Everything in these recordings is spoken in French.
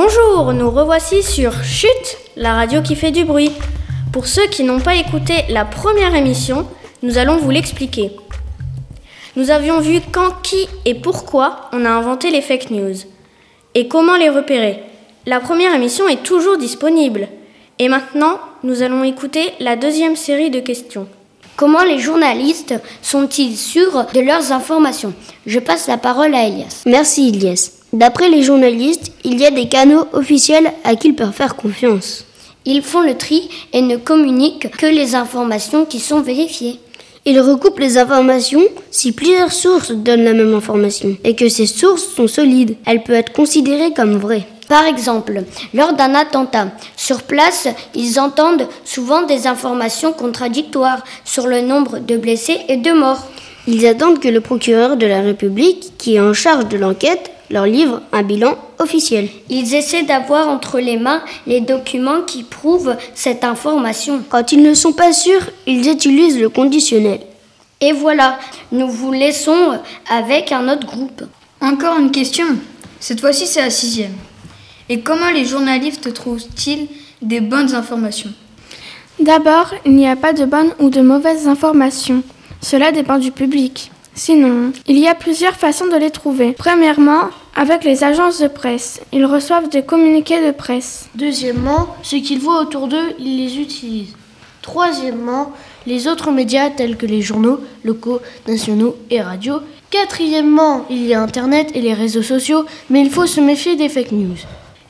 Bonjour, nous revoici sur Chute, la radio qui fait du bruit. Pour ceux qui n'ont pas écouté la première émission, nous allons vous l'expliquer. Nous avions vu quand, qui et pourquoi on a inventé les fake news et comment les repérer. La première émission est toujours disponible. Et maintenant, nous allons écouter la deuxième série de questions. Comment les journalistes sont-ils sûrs de leurs informations? Je passe la parole à Elias. Merci Elias. D'après les journalistes, il y a des canaux officiels à qui ils peuvent faire confiance. Ils font le tri et ne communiquent que les informations qui sont vérifiées. Ils recoupent les informations si plusieurs sources donnent la même information et que ces sources sont solides. Elle peut être considérée comme vraie. Par exemple, lors d'un attentat, sur place, ils entendent souvent des informations contradictoires sur le nombre de blessés et de morts. Ils attendent que le procureur de la République, qui est en charge de l'enquête, leur livre un bilan officiel. Ils essaient d'avoir entre les mains les documents qui prouvent cette information. Quand ils ne sont pas sûrs, ils utilisent le conditionnel. Et voilà, nous vous laissons avec un autre groupe. Encore une question. Cette fois-ci, c'est la sixième. Et comment les journalistes trouvent-ils des bonnes informations? D'abord, il n'y a pas de bonnes ou de mauvaises informations. Cela dépend du public. Sinon, il y a plusieurs façons de les trouver. Premièrement, avec les agences de presse. Ils reçoivent des communiqués de presse. Deuxièmement, ce qu'ils voient autour d'eux, ils les utilisent. Troisièmement, les autres médias tels que les journaux locaux, nationaux et radios. Quatrièmement, il y a Internet et les réseaux sociaux, mais il faut se méfier des fake news.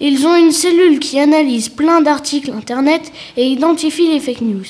Ils ont une cellule qui analyse plein d'articles Internet et identifie les fake news.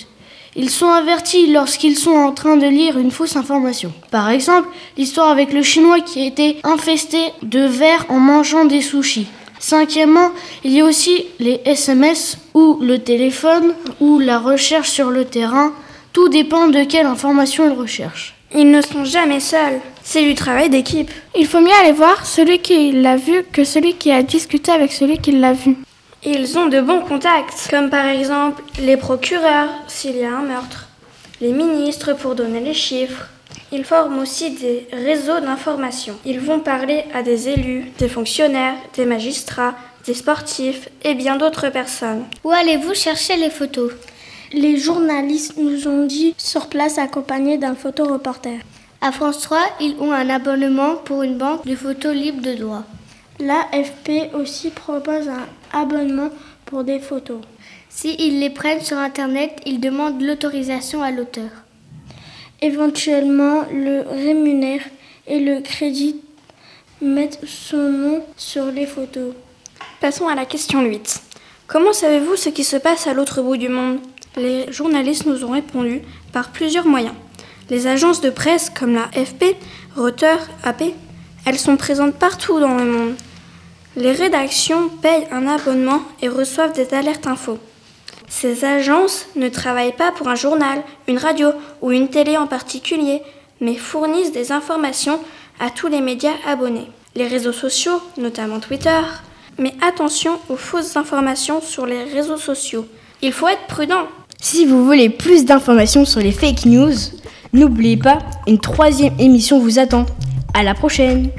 Ils sont avertis lorsqu'ils sont en train de lire une fausse information. Par exemple, l'histoire avec le chinois qui a été infesté de vers en mangeant des sushis. Cinquièmement, il y a aussi les SMS ou le téléphone ou la recherche sur le terrain. Tout dépend de quelle information ils recherchent. Ils ne sont jamais seuls. C'est du travail d'équipe. Il faut mieux aller voir celui qui l'a vu que celui qui a discuté avec celui qui l'a vu. Ils ont de bons contacts, comme par exemple les procureurs s'il y a un meurtre, les ministres pour donner les chiffres. Ils forment aussi des réseaux d'information. Ils vont parler à des élus, des fonctionnaires, des magistrats, des sportifs et bien d'autres personnes. Où allez-vous chercher les photos? Les journalistes nous ont dit sur place accompagnés d'un photoreporter. À France 3, ils ont un abonnement pour une banque de photos libres de droit. L'AFP aussi propose un abonnement pour des photos. S'ils les prennent sur Internet, ils demandent l'autorisation à l'auteur. Éventuellement, le rémunère et le crédit mettent son nom sur les photos. Passons à la question 8. Comment savez-vous ce qui se passe à l'autre bout du monde? Les journalistes nous ont répondu par plusieurs moyens. Les agences de presse comme la FP, Reuters, AP, elles sont présentes partout dans le monde. Les rédactions payent un abonnement et reçoivent des alertes infos. Ces agences ne travaillent pas pour un journal, une radio ou une télé en particulier, mais fournissent des informations à tous les médias abonnés. Les réseaux sociaux, notamment Twitter, mais attention aux fausses informations sur les réseaux sociaux. Il faut être prudent. Si vous voulez plus d'informations sur les fake news, n'oubliez pas, une troisième émission vous attend. À la prochaine